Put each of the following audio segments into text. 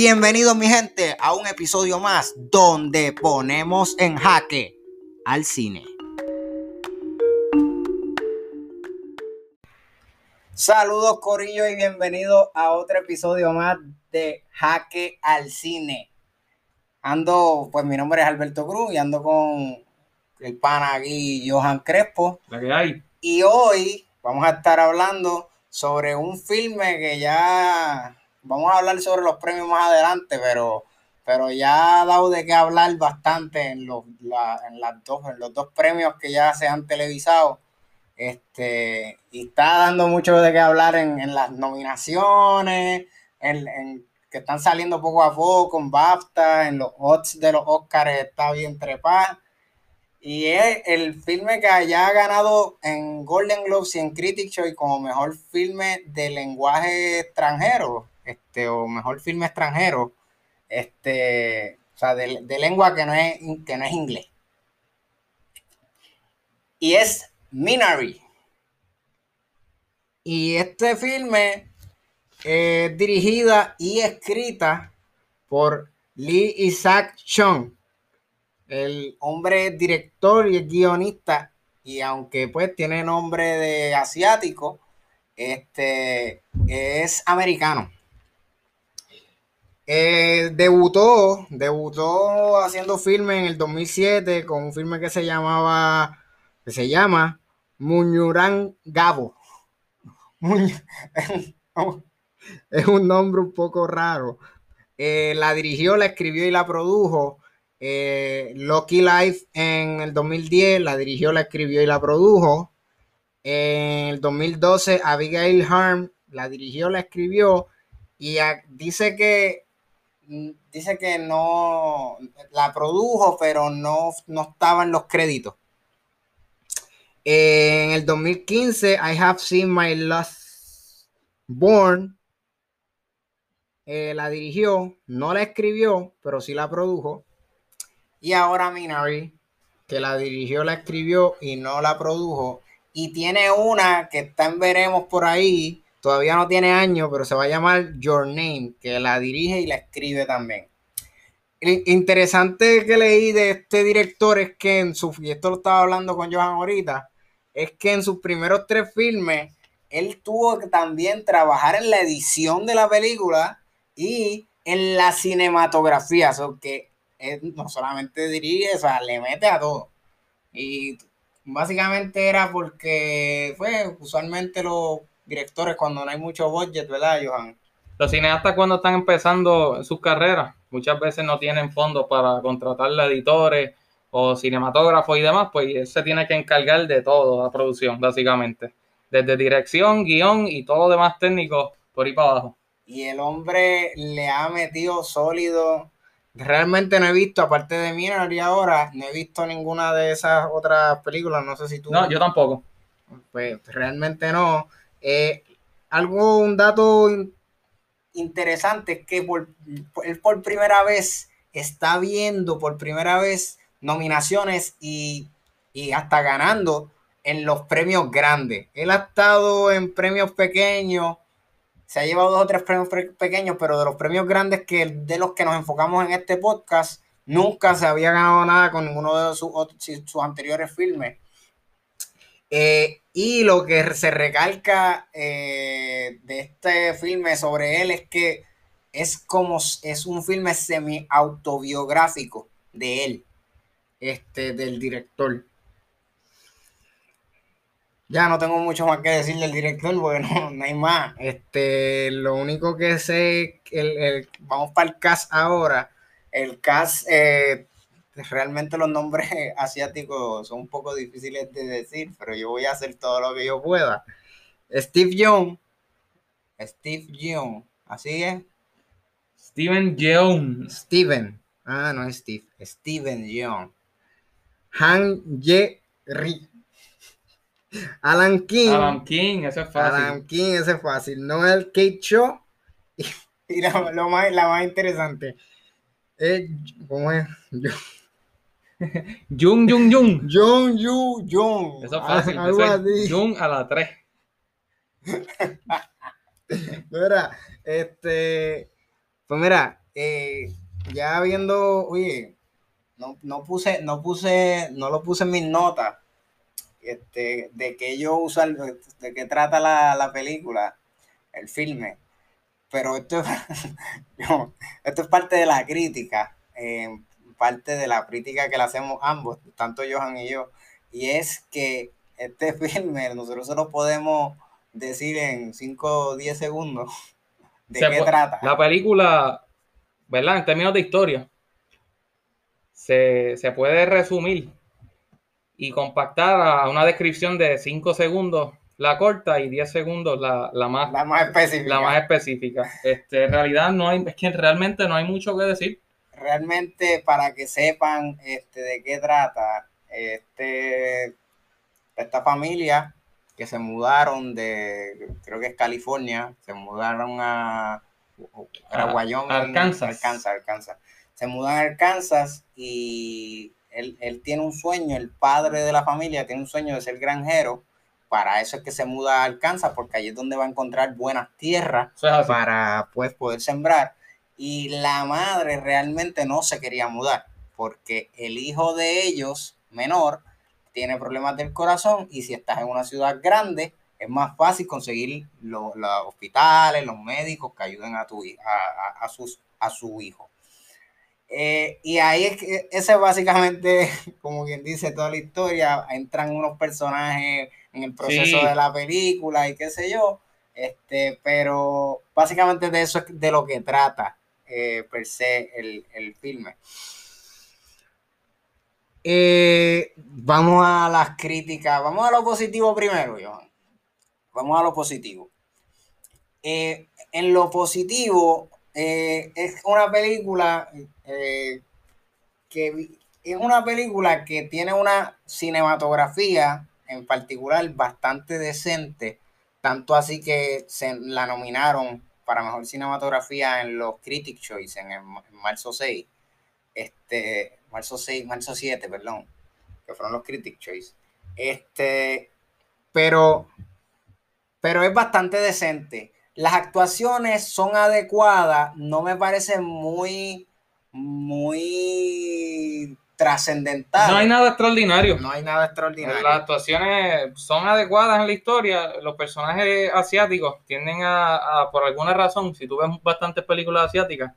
Bienvenidos mi gente a un episodio más donde ponemos en jaque al cine. Saludos Corillo y bienvenidos a otro episodio más de Jaque al Cine. Ando, pues mi nombre es Alberto Cruz y ando con el pana aquí Johan Crespo. La que hay. Y hoy vamos a estar hablando sobre un filme que ya vamos a hablar sobre los premios más adelante, pero, pero ya ha dado de qué hablar bastante en los, en las dos, en los dos premios que ya se han televisado. Este, y está dando mucho de qué hablar en, las nominaciones, en, que están saliendo poco a poco en BAFTA, en los odds de los Oscars está bien trepado. Y es el filme que haya ganado en Golden Globes y en Critics Choice como mejor filme de lenguaje extranjero, este, o mejor filme extranjero, este, o sea, de, lengua que no, es, que no es inglés. Y es Minari. Y este filme es dirigida y escrita por Lee Isaac Chung. El hombre director y guionista, y aunque pues tiene nombre de asiático, este es americano. Eh, debutó, debutó haciendo filme en el 2007 con un filme que se llamaba, que se llama Muñurán Gabo. es un nombre un poco raro. Eh, la dirigió, la escribió y la produjo. Eh, Lucky Life en el 2010, la dirigió, la escribió y la produjo. En el 2012, Abigail Harm la dirigió, la escribió y dice que dice que no la produjo, pero no, no estaba en los créditos. En el 2015, I Have Seen My Last Born. Eh, la dirigió, no la escribió, pero sí la produjo. Y ahora Minari, que la dirigió, la escribió y no la produjo. Y tiene una que está veremos por ahí. Todavía no tiene años, pero se va a llamar Your Name, que la dirige y la escribe también interesante que leí de este director es que en su, y esto lo estaba hablando con Johan ahorita, es que en sus primeros tres filmes, él tuvo que también trabajar en la edición de la película y en la cinematografía, o que él no solamente dirige, o sea, le mete a todo. Y básicamente era porque, pues, usualmente los directores cuando no hay mucho budget, ¿verdad, Johan? Los cineastas cuando están empezando sus carreras, muchas veces no tienen fondos para contratar editores o cinematógrafos y demás, pues él se tiene que encargar de todo, la producción, básicamente. Desde dirección, guion y todo lo demás técnico por ahí para abajo. Y el hombre le ha metido sólido. Realmente no he visto, aparte de Minari ahora, no he visto ninguna de esas otras películas. No sé si tú. No, yo tampoco. Pues realmente no. Eh, algo, un dato interesante que por, él por primera vez está viendo por primera vez nominaciones y, hasta ganando en los premios grandes. Él ha estado en premios pequeños, se ha llevado dos o tres premios pequeños, pero de los premios grandes que de los que nos enfocamos en este podcast, nunca se había ganado nada con ninguno de sus, sus anteriores filmes. Eh, y lo que se recalca eh, de este filme sobre él es que es como es un filme semi autobiográfico de él, este, del director. Ya no tengo mucho más que decir del director, porque no, hay más. Este, lo único que sé, el, vamos para el cast ahora. El cast eh, realmente los nombres asiáticos son un poco difíciles de decir, pero yo voy a hacer todo lo que yo pueda. Steve Young. Steve Young. Así es. Steven Young. Steven. Ah, no es Steve. Steven Young. Han Ye Ri. Alan King. Alan King, eso es fácil. Alan King, eso es fácil. Noel Kate Cho. Y, la, lo más, la más interesante. Es, ¿Cómo es? Yo. Jung, Jung, Jung. Jung, Yu, Jung. Eso es fácil. Algo así. Jung a la 3. mira, este. Pues mira, eh, ya viendo, oye, no, no, puse, no puse, no lo puse en mis notas, este, de qué yo uso, de qué trata la, la película, el filme, pero esto, esto es parte de la crítica, eh, parte de la crítica que le hacemos ambos, tanto Johan y yo, y es que este filme nosotros solo podemos decir en 5 o 10 segundos de qué trata. La película, ¿verdad? En términos de historia, se, se puede resumir y compactar a una descripción de 5 segundos la corta y 10 segundos la, la, más, la más específica. La más específica. Este, en realidad no hay, es que realmente no hay mucho que decir. Realmente para que sepan este, de qué trata, este, esta familia que se mudaron de, creo que es California, se mudaron a, a. Arkansas, Arkansas. Se mudan a Arkansas y él, él, tiene un sueño, el padre de la familia tiene un sueño de ser granjero. Para eso es que se muda a Arkansas, porque allí es donde va a encontrar buenas tierras para pues, poder sembrar. Y la madre realmente no se quería mudar, porque el hijo de ellos, menor, tiene problemas del corazón y si estás en una ciudad grande, es más fácil conseguir los, hospitales, los médicos que ayuden a, tu, a, a, sus, a su hijo. Eh, y ahí es que ese básicamente, como quien dice toda la historia, entran unos personajes en el proceso de la película y qué sé yo, este, pero básicamente de eso es de lo que trata eh, per se el, el filme. Eh, vamos a las críticas. Vamos a lo positivo primero. Vamos a lo positivo. Eh, en lo positivo, es una película que es una película que tiene una cinematografía en particular bastante decente, tanto así que se la nominaron para mejor cinematografía en los Critic Choice en, en marzo 6. Este, marzo 6, marzo 7, perdón, que fueron los Critic Choice. Este, pero, pero es bastante decente. Las actuaciones son adecuadas, no me parecen muy, muy trascendentales. No hay nada extraordinario. No hay nada extraordinario. Las actuaciones son adecuadas en la historia. Los personajes asiáticos tienden a, a por alguna razón, si tú ves bastantes películas asiáticas,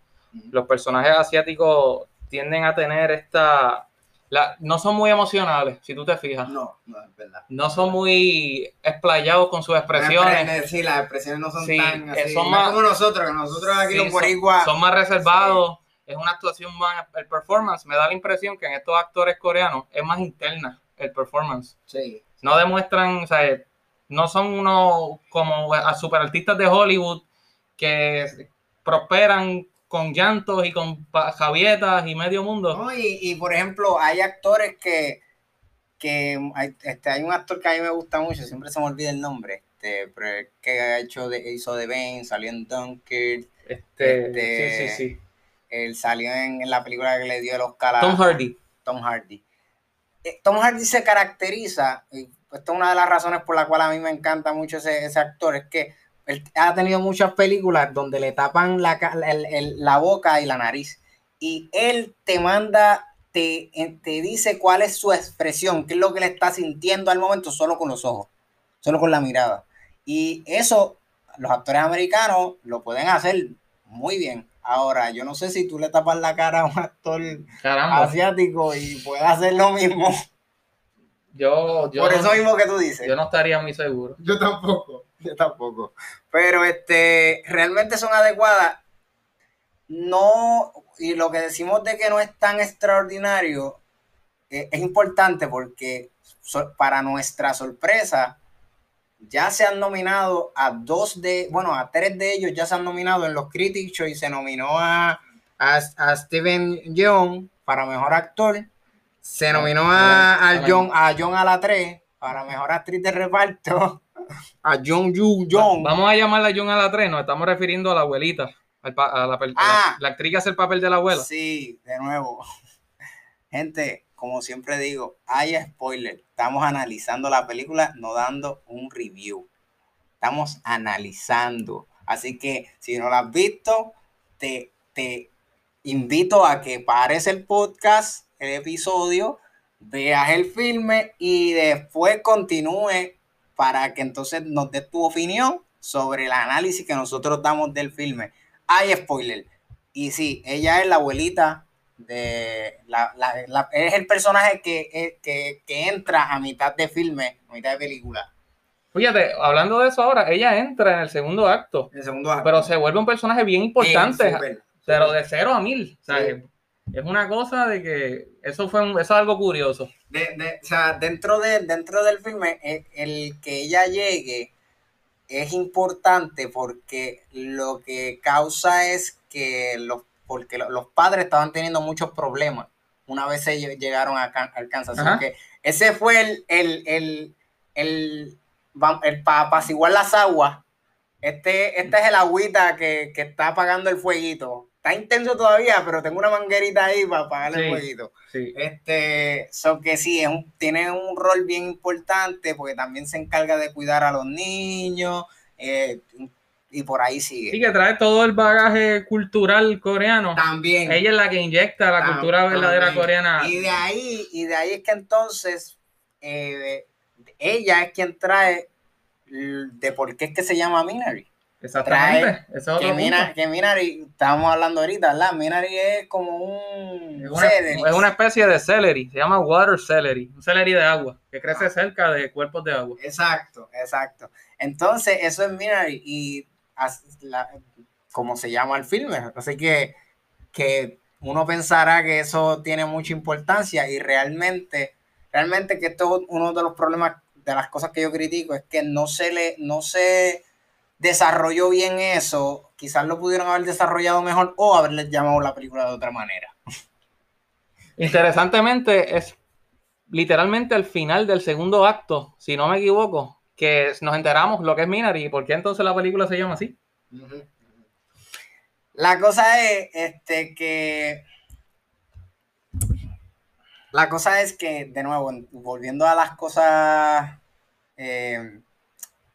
los personajes asiáticos tienden a tener esta... La, no son muy emocionales, si tú te fijas. No, no es verdad. No son muy explayados con sus expresiones. Sí, las expresiones no son tan así. Son más, como nosotros, que nosotros aquí los boricuas... Son, son, más reservados, es una actuación más... El performance, me da la impresión que en estos actores coreanos es más interna el performance. Sí. No demuestran, o sea, no son unos como a superartistas de Hollywood que prosperan con llantos y con javietas y medio mundo. y, por ejemplo, hay actores que, que hay, este, hay un actor que a mí me gusta mucho, siempre se me olvida el nombre, este, pero que ha hecho de, hizo de Bane, salió en Dunkirk. Este, este, sí, sí, sí. Él salió en, la película que le dio el Oscar Tom Hardy. Tom Hardy. Eh, Tom Hardy se caracteriza, y esto es una de las razones por la cual a mí me encanta mucho ese, ese actor, es que él ha tenido muchas películas donde le tapan la, la boca y la nariz. Y él te manda, te, te dice cuál es su expresión, qué es lo que le está sintiendo al momento solo con los ojos, solo con la mirada. Y eso los actores americanos lo pueden hacer muy bien. Ahora, yo no sé si tú le tapas la cara a un actor asiático y puede hacer lo mismo. Yo, Por eso mismo que tú dices. Yo no estaría muy seguro. Yo tampoco. Yo tampoco. Pero este, realmente son adecuadas. No, y lo que decimos de que no es tan extraordinario eh, es importante porque para nuestra sorpresa ya se han nominado a dos de, bueno, a tres de ellos ya se han nominado en los Critics y se nominó a, a, Steven Young para mejor actor, se nominó a, a John, a John a la 3 para mejor actriz de reparto a John Yu Jong. Vamos a llamarla a John a la 3, nos estamos refiriendo a la abuelita, a la, ah, la, actriz que hace el papel de la abuela. Sí, de nuevo. Gente, como siempre digo, hay spoiler. Estamos analizando la película, no dando un review. Estamos analizando. Así que si no la has visto, te, te invito a que pares el podcast, el episodio, veas el filme y después continúe para que entonces nos des tu opinión sobre el análisis que nosotros damos del filme. Hay spoiler. Y sí, ella es la abuelita de la, es el personaje que, que, que, entra a mitad de filme, a mitad de película. Fíjate, hablando de eso ahora, ella entra en el segundo acto. El segundo acto. Pero se vuelve un personaje bien importante. pero de cero a mil. Es una cosa de que eso fue eso es algo curioso. De, o sea, dentro, de, dentro del filme, el, el que ella llegue es importante porque lo que causa es que los, porque los padres estaban teniendo muchos problemas una vez ellos llegaron a, Kansas. ese fue el, el, el, el, el para apaciguar las aguas. Este, este es el agüita que, que está apagando el fueguito está intenso todavía, pero tengo una manguerita ahí para apagar el jueguito. Este, so que sí, es un, tiene un rol bien importante porque también se encarga de cuidar a los niños eh, y por ahí sigue. Sí, que trae todo el bagaje cultural coreano. También. Ella es la que inyecta la cultura verdadera coreana. Y de ahí, y de ahí es que entonces eh, ella es quien trae de por qué es que se llama Minari. Exactamente. que, Minari, estábamos hablando ahorita, ¿verdad? Minari es como un. Es una, especie de celery, se llama water celery, un celery de agua, que crece ah. cerca de cuerpos de agua. Exacto, exacto. Entonces, eso es Minari y como se llama el filme. Así que, que uno pensará que eso tiene mucha importancia y realmente, realmente que esto es uno de los problemas, de las cosas que yo critico, es que no se le, no se desarrolló bien eso, quizás lo pudieron haber desarrollado mejor o haberles llamado la película de otra manera. Interesantemente, es literalmente al final del segundo acto, si no me equivoco, que nos enteramos lo que es Minari y por qué entonces la película se llama así. La cosa es este, que. La cosa es que, de nuevo, volviendo a las cosas eh,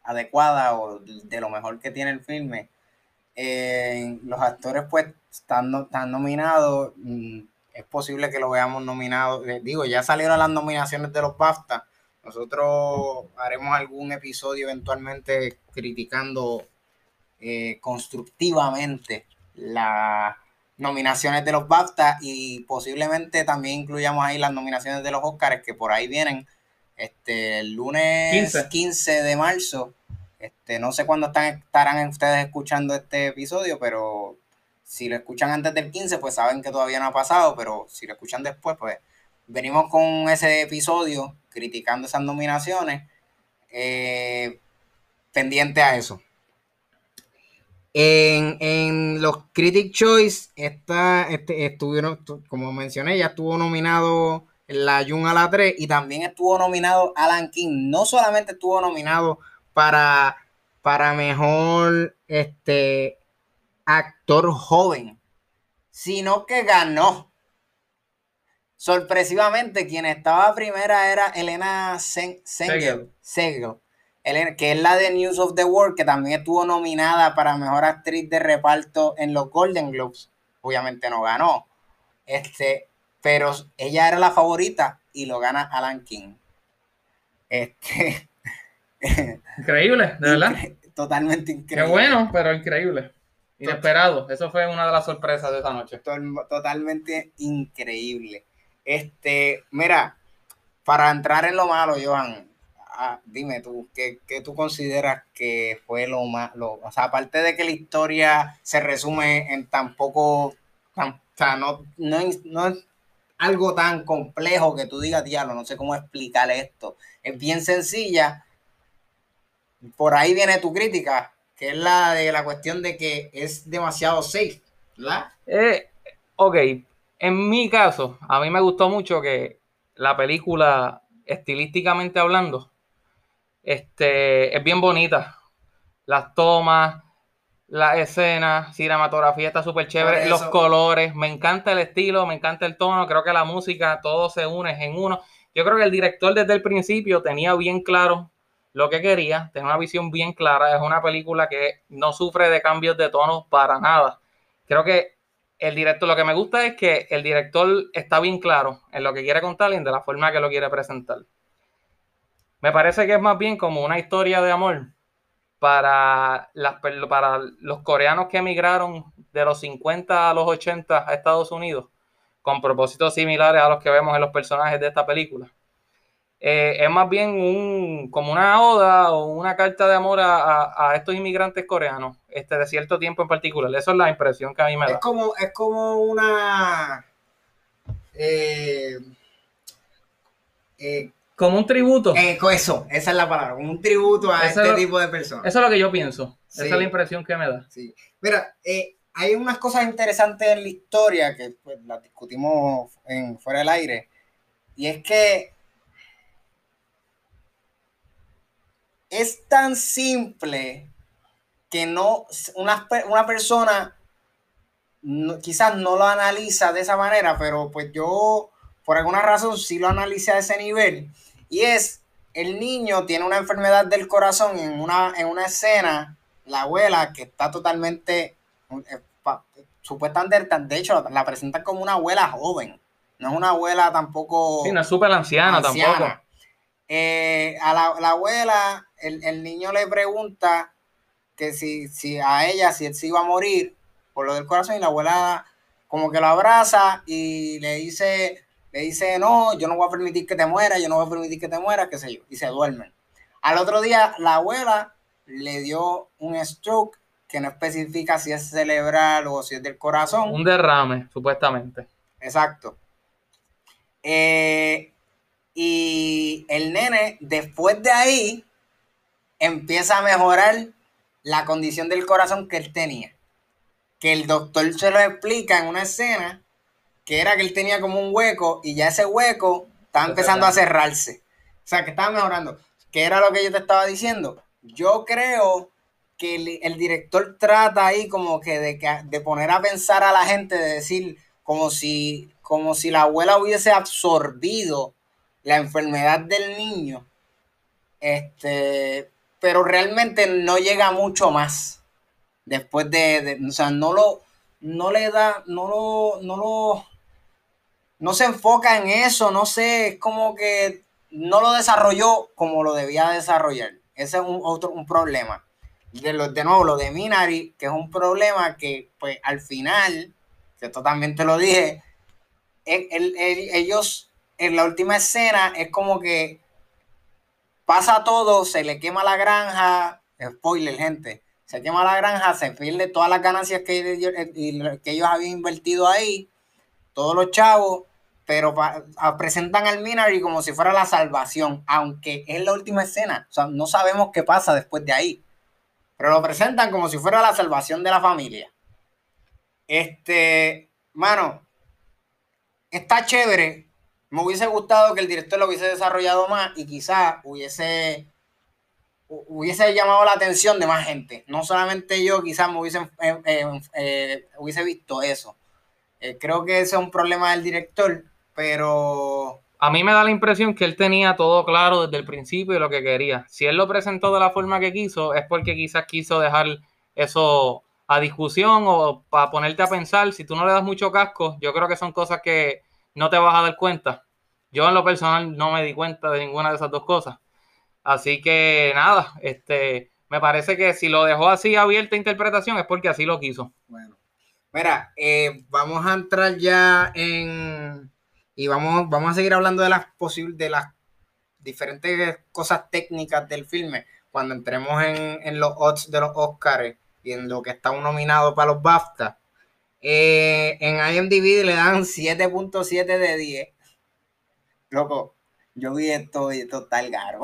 adecuada o de lo mejor que tiene el filme. Eh, los actores pues están, están nominados, mm, es posible que lo veamos nominado, eh, digo, ya salieron las nominaciones de los BAFTA, nosotros haremos algún episodio eventualmente criticando eh, constructivamente las nominaciones de los BAFTA y posiblemente también incluyamos ahí las nominaciones de los Oscars que por ahí vienen este, el lunes 15, de marzo. Este, no sé cuándo están, estarán ustedes escuchando este episodio, pero si lo escuchan antes del 15, pues saben que todavía no ha pasado, pero si lo escuchan después, pues venimos con ese episodio criticando esas nominaciones, eh, pendiente a eso. En, los Critic Choice, esta, este, estuvieron, como mencioné, ya estuvo nominado la Jun a la 3 y también estuvo nominado Alan King. No solamente estuvo nominado para, para mejor este, actor joven, sino que ganó. Sorpresivamente, quien estaba primera era Elena Segel, que es la de News of the World, que también estuvo nominada para mejor actriz de reparto en los Golden Globes. Obviamente no ganó. Este, pero ella era la favorita y lo gana Alan King. Este. Increíble, de verdad. totalmente increíble. Qué bueno, pero increíble. Inesperado. Eso fue una de las sorpresas de esta noche. Totalmente increíble. Este, mira, para entrar en lo malo, Johan, ah, dime tú, ¿qué, tú consideras que fue lo malo? O sea, aparte de que la historia se resume en tan poco, tan, o sea, no, no, no algo tan complejo que tú digas, diablo, no sé cómo explicar esto. Es bien sencilla. Por ahí viene tu crítica, que es la de la cuestión de que es demasiado safe, ¿verdad? Eh, ok, en mi caso, a mí me gustó mucho que la película, estilísticamente hablando, este, es bien bonita. Las tomas, la escena, cinematografía está súper chévere, los colores, me encanta el estilo, me encanta el tono, creo que la música, todo se une en uno. Yo creo que el director desde el principio tenía bien claro lo que quería, tenía una visión bien clara, es una película que no sufre de cambios de tono para nada. Creo que el director, lo que me gusta es que el director está bien claro en lo que quiere contar y de la forma que lo quiere presentar. Me parece que es más bien como una historia de amor para los coreanos que emigraron de los 50 a los 80 a Estados Unidos, con propósitos similares a los que vemos en los personajes de esta película. Eh, es más bien un, como una oda o una carta de amor a, estos inmigrantes coreanos este, de cierto tiempo en particular. Eso es la impresión que a mí me da. Es como, es como una... Eh, eh, como un tributo. eso, esa es la palabra, como un tributo a este tipo de personas. Eso es lo que yo pienso. Esa es la impresión que me da. Sí. Mira, hay unas cosas interesantes en la historia que pues, las discutimos en, fuera del aire. Y es que es tan simple que no, una, una persona quizás no lo analiza de esa manera, pero pues yo por alguna razón sí lo analicé a ese nivel. Y es, el niño tiene una enfermedad del corazón en una, en una escena, la abuela que está totalmente, eh, supuestamente, de hecho, la presentan como una abuela joven, no es una abuela tampoco... Sí, no es súper anciana, tampoco. Eh, a la, abuela, el, niño le pregunta que si, si a ella, si él se iba a morir por lo del corazón, y la abuela como que lo abraza y le dice, le dice, no, yo no voy a permitir que te mueras, yo no voy a permitir que te mueras, qué sé yo, y se duermen. Al otro día, la abuela le dio un stroke que no especifica si es cerebral o si es del corazón. Un derrame, supuestamente. Exacto. Eh, y el nene, después de ahí, empieza a mejorar la condición del corazón que él tenía. Que el doctor se lo explica en una escena, que era que él tenía como un hueco y ya ese hueco estaba empezando a cerrarse. O sea, que estaba mejorando. ¿Qué era lo que yo te estaba diciendo? Yo creo que el, director trata ahí como que de, de, poner a pensar a la gente, de decir como si, como si la abuela hubiese absorbido la enfermedad del niño, este, pero realmente no llega mucho más después de, o sea, no lo, no le da, no lo, no lo, no se enfoca en eso, no sé, es como que no lo desarrolló como lo debía desarrollar. Ese es un otro un problema. De, lo, de nuevo, lo de Minari, que es un problema que, pues, al final, que totalmente lo dije, ellos en la última escena es como que pasa todo, se le quema la granja, spoiler, gente, se quema la granja, se pierde todas las ganancias que, ellos, ellos habían invertido ahí, todos los chavos, pero presentan al Minari como si fuera la salvación, aunque es la última escena, o sea, no sabemos qué pasa después de ahí, pero lo presentan como si fuera la salvación de la familia. Este, mano, está chévere me hubiese gustado que el director lo hubiese desarrollado más y quizás hubiese, hubiese llamado la atención de más gente. No solamente yo, quizás me hubiese, eh, eh, eh, hubiese visto eso. creo que ese es un problema del director, pero... A mí me da la impresión que él tenía todo claro desde el principio de lo que quería. Si él lo presentó de la forma que quiso, es porque quizás quiso dejar eso a discusión o para ponerte a pensar. Si tú no le das mucho casco, yo creo que son cosas que no te vas a dar cuenta. Yo en lo personal no me di cuenta de ninguna de esas dos cosas. Así que nada, este, me parece que si lo dejó así abierta interpretación es porque así lo quiso. Bueno, mira, eh, vamos a entrar ya en y vamos, vamos a seguir hablando de las posibles, de las diferentes cosas técnicas del filme cuando entremos en, en los odds de los Oscars y en lo que está nominado para los BAFTA. Eh, en IMDb le dan 7.7 de 10. Loco, yo vi esto y esto está el garo.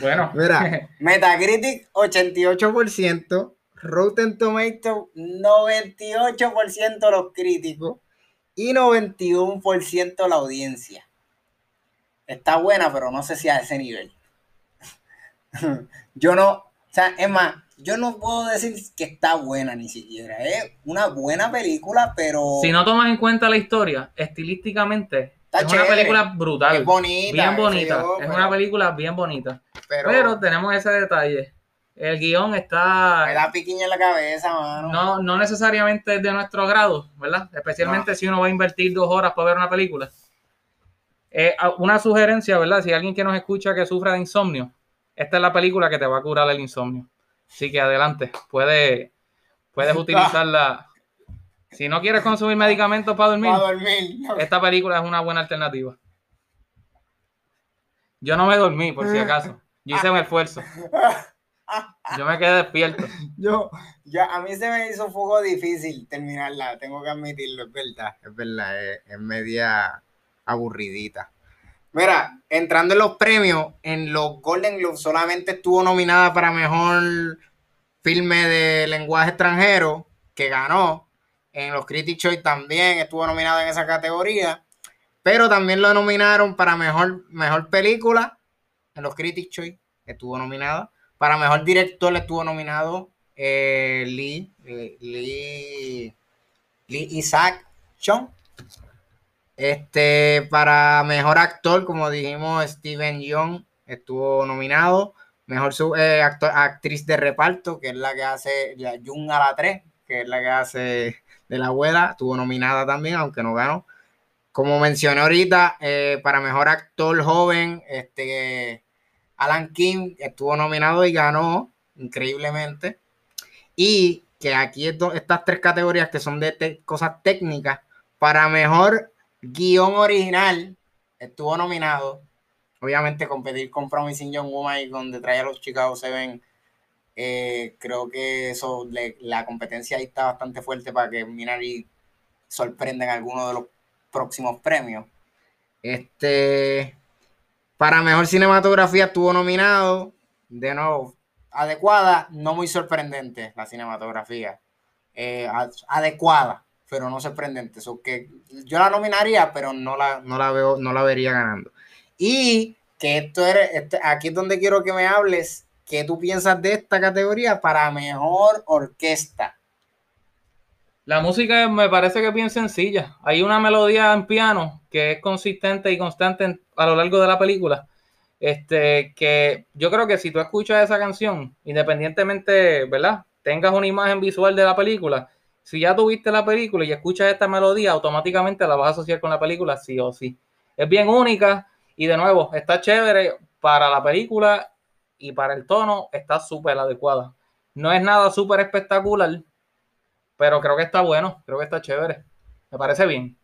Bueno. Mira, Metacritic 88%, Rotten Tomato 98% los críticos y 91% la audiencia. Está buena, pero no sé si a ese nivel. yo no, o sea, es más, yo no puedo decir que está buena ni siquiera. Es una buena película, pero. Si no tomas en cuenta la historia, estilísticamente, es una película brutal. Es bonita. Bien bonita. es una película bien bonita. Pero, tenemos ese detalle. el guion está... Me da piquiña en la cabeza, mano. No, no necesariamente es de nuestro grado, ¿verdad? Especialmente si uno va a invertir dos horas para ver una película. Eh, una sugerencia, ¿verdad? Si alguien que nos escucha que sufra de insomnio, esta es la película que te va a curar el insomnio. Así que adelante, puede, puedes utilizarla. Si no quieres consumir medicamentos para dormir, Para dormir. esta película es una buena alternativa. Yo no me dormí, por si acaso. Yo hice un esfuerzo. Yo me quedé despierto. Yo, yo, a mí se me hizo un poco difícil terminarla, tengo que admitirlo, es verdad, es verdad, es, es media aburridita. Mira, entrando en los premios, en los Golden Globes solamente estuvo nominada para mejor filme de lenguaje extranjero, que ganó. En los Critics Choice también estuvo nominada en esa categoría. Pero también lo nominaron para mejor, mejor película. En los Critics Choice estuvo nominada. Para mejor director estuvo nominado eh, Lee, eh, Lee, Lee Isaac Chung. Este, para mejor actor, como dijimos, Steven Young estuvo nominado. Mejor eh, actriz de reparto, que es la que hace la Jung a la 3, que es la que hace de la abuela, estuvo nominada también, aunque no ganó. Como mencioné ahorita, eh, para mejor actor joven, este, Alan King estuvo nominado y ganó increíblemente. Y que aquí estas tres categorías que son de cosas técnicas, para mejor guion original estuvo nominado. Obviamente competir con Promising Young Woman y donde trae a los Chicago Seven, eh, creo que eso, la competencia ahí está bastante fuerte para que Minari sorprenda en alguno de los próximos premios. Este, para mejor cinematografía estuvo nominado, de nuevo, adecuada, no muy sorprendente la cinematografía. Eh, adecuada, pero no sorprendente. So que yo la nominaría, pero no la, no la veo, no la vería ganando. Y que esto eres, este, aquí es donde quiero que me hables, ¿qué tú piensas de esta categoría para mejor orquesta? La música me parece que es bien sencilla. Hay una melodía en piano que es consistente y constante a lo largo de la película. Este, que yo creo que si tú escuchas esa canción, independientemente, ¿verdad? Tengas una imagen visual de la película, si ya tuviste la película y escuchas esta melodía, automáticamente la vas a asociar con la película, sí o sí. Es bien única y de nuevo, está chévere para la película y para el tono, está súper adecuada. No es nada súper espectacular, pero creo que está bueno, creo que está chévere. Me parece bien.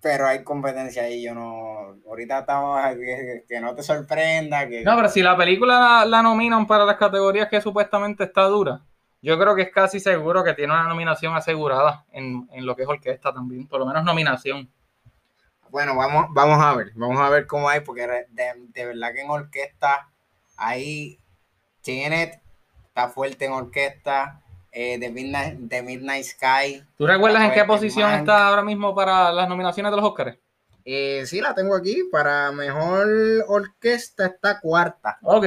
Pero hay competencia ahí, yo no. Ahorita estamos que, que no te sorprenda. Que... No, pero si la película la, la nominan para las categorías que supuestamente está dura, yo creo que es casi seguro que tiene una nominación asegurada en, en, lo que es orquesta también, por lo menos nominación. Bueno, vamos, vamos a ver, vamos a ver cómo hay, porque de, de verdad que en orquesta ahí Tenet está fuerte en orquesta, eh, The, Midnight, The Midnight Sky. ¿Tú recuerdas en qué posición está ahora mismo para las nominaciones de los Oscars? Eh, sí, la tengo aquí. Para mejor orquesta está cuarta. Ok.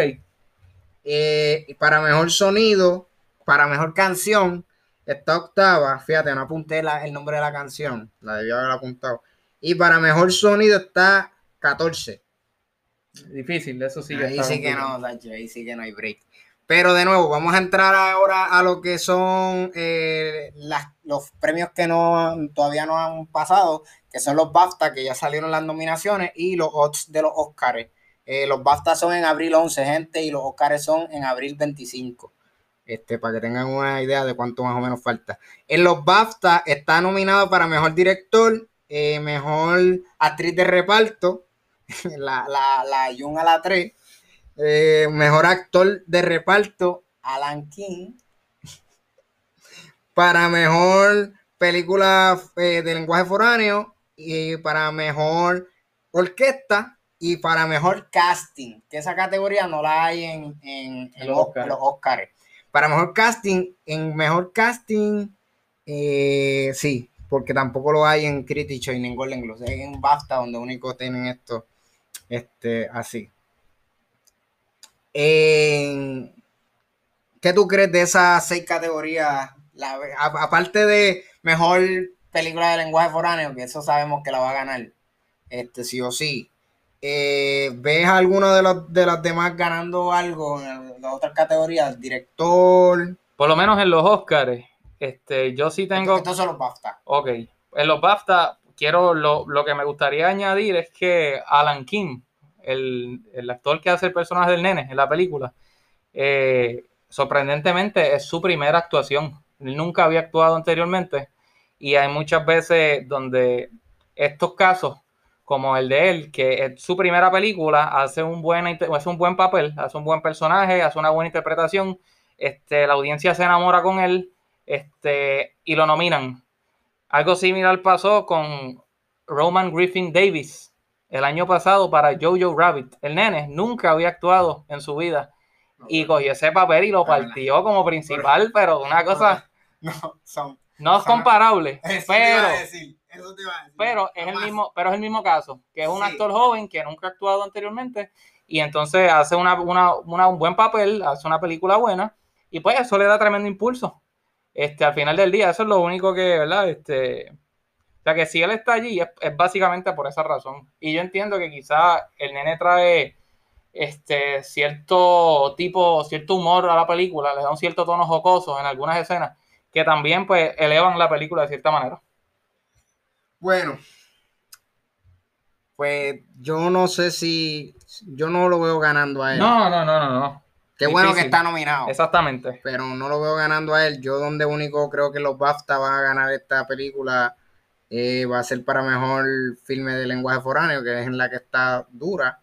Eh, para mejor sonido para mejor canción está octava. Fíjate, no apunté la, el nombre de la canción. La debía haber apuntado. Y para mejor sonido está 14. Difícil, eso sí. Ahí sí que no, ahí sí que no hay break. Pero de nuevo, vamos a entrar ahora a lo que son eh, las, los premios que no todavía no han pasado, que son los BAFTA, que ya salieron las nominaciones, y los odds de los Oscars. Eh, los BAFTA son en abril 11, gente, y los Oscars son en abril 25 este, para que tengan una idea de cuánto más o menos falta. En los BAFTA está nominado para mejor director, eh, mejor actriz de reparto, la, la, la Jung a la 3, eh, mejor actor de reparto, Alan King, para mejor película eh, de lenguaje foráneo y para mejor orquesta y para mejor casting, que esa categoría no la hay en, en, en los, Oscar. los Oscars. Para mejor casting, en mejor casting, eh, sí, porque tampoco lo hay en Critics y en Golden Globes. Es en BAFTA donde único tienen esto este, así. ¿Qué tú crees de esas seis categorías? Aparte de mejor película de lenguaje foráneo, que eso sabemos que la va a ganar, este, sí o sí. Eh, ¿Ves alguno de los, de los demás ganando algo en las otras categorías, director. Por lo menos en los Oscars, este, yo sí tengo. Estos son los BAFTA. Ok. En los BAFTA, quiero, lo, lo, que me gustaría añadir es que Alan King, el, el, actor que hace el personaje del nene en la película, eh, sorprendentemente es su primera actuación. Él nunca había actuado anteriormente y hay muchas veces donde estos casos, como el de él, que es su primera película, hace un buen, hace un buen papel, hace un buen personaje, hace una buena interpretación, este, la audiencia se enamora con él este, y lo nominan. Algo similar pasó con Roman Griffin Davis el año pasado para Jojo Rabbit. El nene nunca había actuado en su vida y cogió ese papel y lo partió como principal, pero una cosa no, son, no es comparable. Pero, decir, eso te iba a decir. pero es el mismo, pero es el mismo caso, que es un actor joven que nunca ha actuado anteriormente y entonces hace una, una, una, un buen papel, hace una película buena y pues eso le da tremendo impulso. Este, al final del día, eso es lo único que, ¿verdad? Este, o sea que si él está allí es, es básicamente por esa razón. Y yo entiendo que quizá el nene trae este, cierto tipo, cierto humor a la película, le da un cierto tono jocoso en algunas escenas que también pues elevan la película de cierta manera. Bueno, pues yo no sé si yo no lo veo ganando a él. No, no, no, no, no. Qué bueno que está nominado. Exactamente. Pero no lo veo ganando a él. Yo donde único creo que los BAFTA van a ganar esta película eh, va a ser para mejor filme de lenguaje foráneo, que es en la que está dura.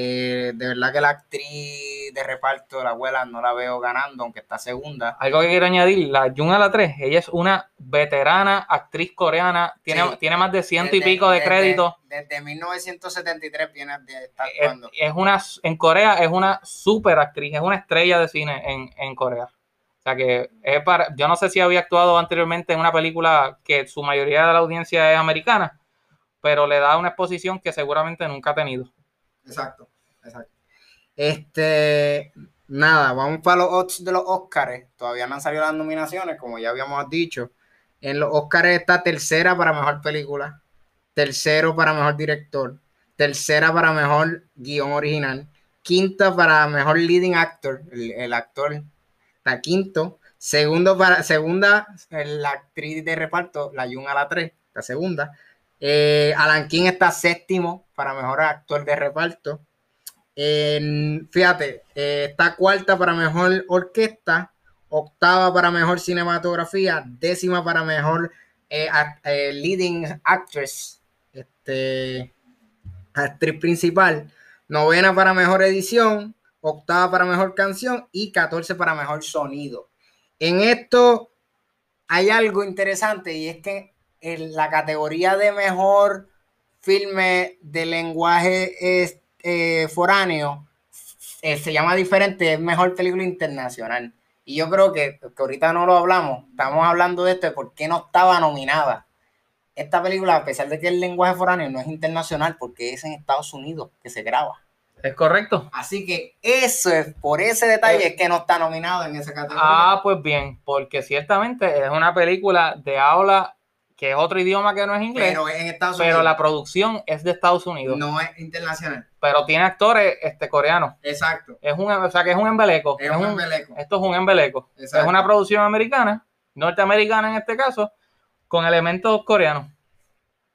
Eh, de verdad que la actriz de reparto, la abuela, no la veo ganando, aunque está segunda. Algo que quiero añadir, la Jung a la 3, ella es una veterana actriz coreana, tiene, Sí. tiene más de ciento y Desde- pico de desde- créditos. Desde 1973 viene de estar Es, actuando. es una, en Corea es una super actriz, es una estrella de cine en, en Corea. O sea que es para, yo no sé si había actuado anteriormente en una película que su mayoría de la audiencia es americana, pero le da una exposición que seguramente nunca ha tenido. Exacto, exacto. Este, nada, vamos para los de los Oscars. Todavía no han salido las nominaciones, como ya habíamos dicho. En los Oscars está tercera para mejor película, tercero para mejor director, tercera para mejor guion original, quinta para mejor leading actor, el, actor está quinto, segundo para segunda la actriz de reparto, la Jung a la 3, la segunda. Eh, Alan King está séptimo para mejor actor de reparto. Fíjate, eh, está cuarta para mejor orquesta, octava para mejor cinematografía, décima para mejor eh, eh, leading actress, este, actriz principal, novena para mejor edición, octava para mejor canción y 14 para mejor sonido. En esto hay algo interesante y es que en la categoría de mejor filme de lenguaje es- eh, foráneo eh, se llama diferente, es mejor película internacional. Y yo creo que, que ahorita no lo hablamos, estamos hablando de esto, de por qué no estaba nominada. Esta película, a pesar de que el lenguaje foráneo no es internacional, porque es en Estados Unidos que se graba. ¿Es correcto? Así que eso es, por ese detalle Eh. es que no está nominado en esa categoría. Ah, pues bien, porque ciertamente es una película de habla que es otro idioma que no es inglés, pero, pero en Estados Unidos la producción es de Estados Unidos, no es internacional. pero tiene actores este, coreanos. Exacto. Es un, o sea, que es un embeleco. Es es un embeleco. esto es un embeleco. Exacto. Es una producción americana, norteamericana en este caso, con elementos coreanos.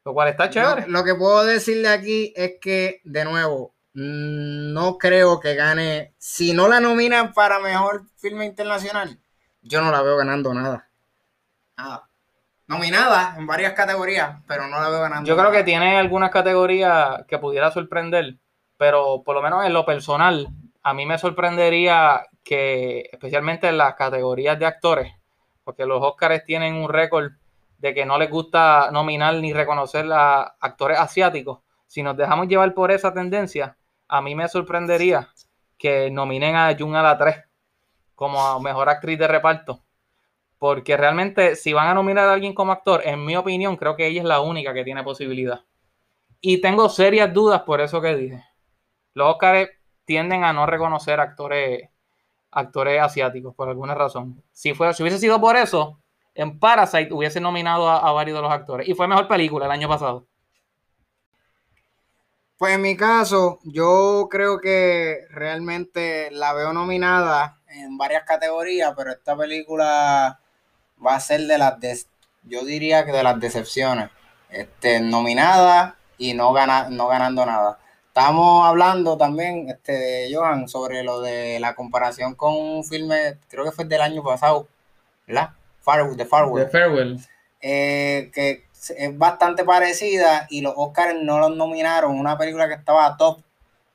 Lo cual está chévere. Lo, lo que puedo decirle aquí es que, de nuevo, mm, no creo que gane. Si no la nominan para mejor filme internacional, yo no la veo ganando nada. Nada. Nominada en varias categorías, pero no la veo ganando. Yo creo que tiene algunas categorías que pudiera sorprender, pero por lo menos en lo personal, a mí me sorprendería que, especialmente en las categorías de actores, porque los Oscars tienen un récord de que no les gusta nominar ni reconocer a actores asiáticos. Si nos dejamos llevar por esa tendencia, a mí me sorprendería que nominen a Jung a la 3 como mejor actriz de reparto. Porque realmente, si van a nominar a alguien como actor, en mi opinión, creo que ella es la única que tiene posibilidad. Y tengo serias dudas por eso que dije. Los Oscars tienden a no reconocer actores, actores asiáticos por alguna razón. Si, fue, si hubiese sido por eso, en Parasite hubiese nominado a, a varios de los actores. Y fue mejor película el año pasado. Pues en mi caso, yo creo que realmente la veo nominada en varias categorías, pero esta película va a ser de las, yo diría que de las decepciones. Este, nominada y no, gana, no ganando nada. Estamos hablando también, este, Johan, sobre lo de la comparación con un filme, creo que fue del año pasado, ¿verdad? Farewell, The Farewell. The Farewell. Eh, que es bastante parecida y los Oscars no los nominaron, una película que estaba top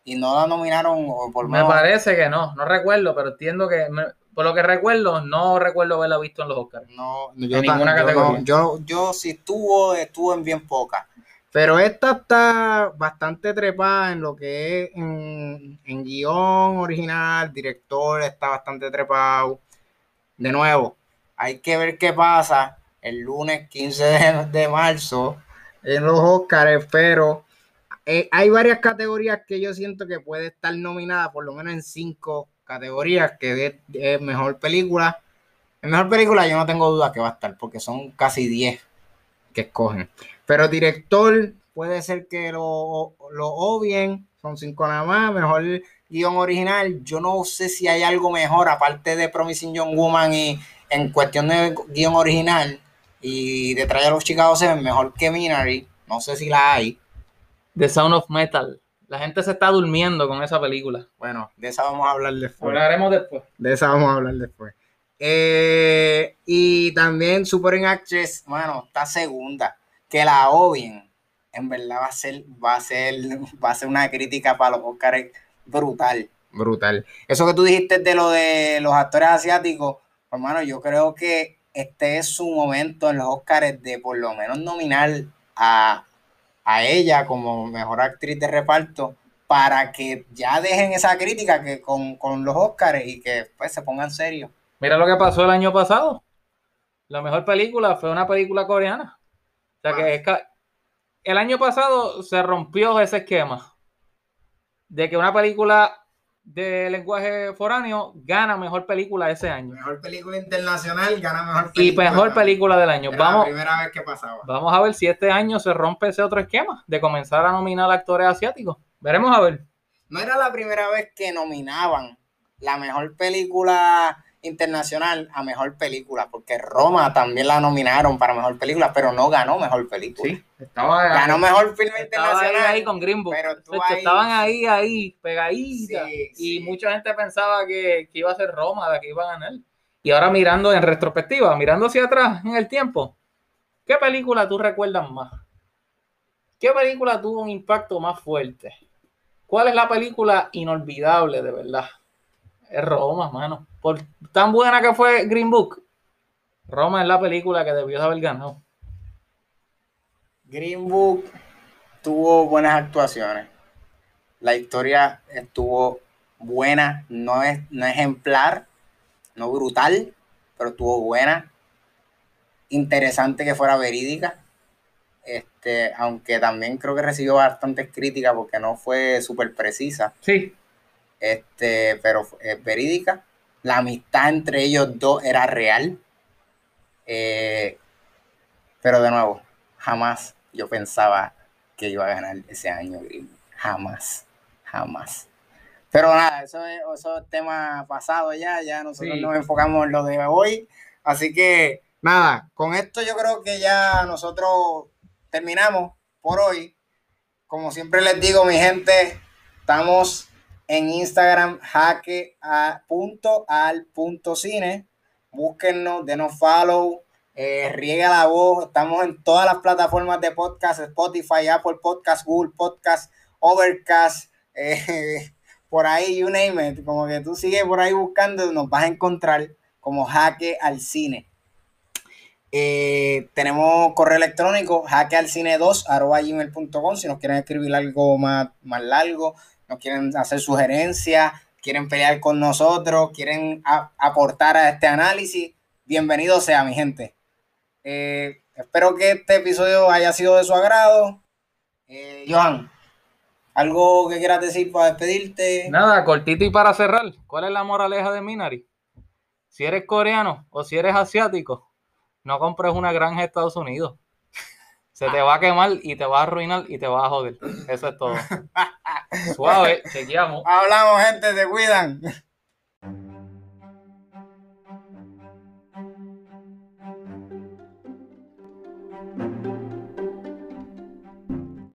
y no la nominaron por Me parece que no, no recuerdo, pero entiendo que, por lo que recuerdo, no recuerdo haberla visto en los Oscars. No, yo en ninguna categoría. yo, yo si estuvo, estuvo en bien poca. Pero esta está bastante trepada en lo que es en, en guion original, director está bastante trepado. De nuevo, hay que ver qué pasa el lunes 15 de, marzo en los Oscars, pero eh, hay varias categorías que yo siento que puede estar nominada, por lo menos en cinco categorías, que es, mejor película. En mejor película yo no tengo duda que va a estar, porque son casi 10 que escogen. Pero director puede ser que lo, lo obvien, son cinco nada más, mejor guion original. Yo no sé si hay algo mejor, aparte de Promising Young Woman y en cuestión de guion original, y de los Chicago mejor que Minari. No sé si la hay. The Sound of Metal. La gente se está durmiendo con esa película. Bueno, de esa vamos a hablar después. Hablaremos después. De esa vamos a hablar después. Eh, y también Super Actress, bueno, está segunda. Que la obvien. En verdad va a ser, va a ser, va a ser una crítica para los Oscars brutal. Brutal. Eso que tú dijiste de lo de los actores asiáticos, hermano, yo creo que este es su momento en los Oscars de por lo menos nominar a, ella como mejor actriz de reparto para que ya dejen esa crítica que con, los Oscars y que pues se pongan serios. Mira lo que pasó el año pasado. La mejor película fue una película coreana. O sea que el año pasado se rompió ese esquema de que una película de lenguaje foráneo gana mejor película ese año. Mejor película internacional gana mejor película. Y mejor película del año. vamos, la primera vez que pasaba. Vamos a ver si este año se rompe ese otro esquema de comenzar a nominar actores asiáticos. Veremos a ver. No era la primera vez que nominaban la mejor película internacional a mejor película, porque Roma también la nominaron para mejor película, pero no ganó mejor película. Sí, estaba ganó mejor filme internacional. Ahí, con Green Pero estaban ahí, ahí, pegaditas. y mucha gente pensaba que, iba a ser Roma la que iba a ganar. Y ahora mirando en retrospectiva, mirando hacia atrás en el tiempo, ¿qué película tú recuerdas más? ¿Qué película tuvo un impacto más fuerte? ¿Cuál es la película inolvidable de verdad? Es Roma, mano. Por tan buena que fue Green Book, Roma es la película que debió haber ganado. Green Book tuvo buenas actuaciones. La historia estuvo buena, no es no ejemplar, no brutal, pero estuvo buena. Interesante que fuera verídica. Este, aunque también creo que recibió bastantes críticas porque no fue súper precisa. Sí. Este, pero es verídica. La amistad entre ellos dos era real. Eh, pero de nuevo, jamás yo pensaba que iba a ganar ese año Jamás, jamás. Pero nada, eso es, eso tema pasado ya, ya nosotros nos enfocamos en lo de hoy. Así que nada, con esto yo creo que ya nosotros terminamos por hoy. Como siempre les digo, mi gente, estamos en Instagram, jaque a punto al punto cine. Búsquennos, denos follow, eh, riega la voz. Estamos en todas las plataformas de podcast: Spotify, Apple Podcast, Google Podcast, Overcast, eh, por ahí, you name it. Como que tú sigues por ahí buscando, nos vas a encontrar como jaque al cine. Eh, tenemos correo electrónico hackealcine2 arroba gmail.com si nos quieren escribir algo más, más largo nos quieren hacer sugerencias, quieren pelear con nosotros, quieren aportar a este análisis, bienvenido sea mi gente. Eh, espero que este episodio haya sido de su agrado. Eh, Johan, ¿algo que quieras decir para despedirte? Nada, cortito y para cerrar. ¿Cuál es la moraleja de Minari? Si eres coreano o si eres asiático, no compres una granja de Estados Unidos. Se te va a quemar y te va a arruinar y te va a joder. Eso es todo. Suave, chequeamos. Hablamos, gente, se cuidan.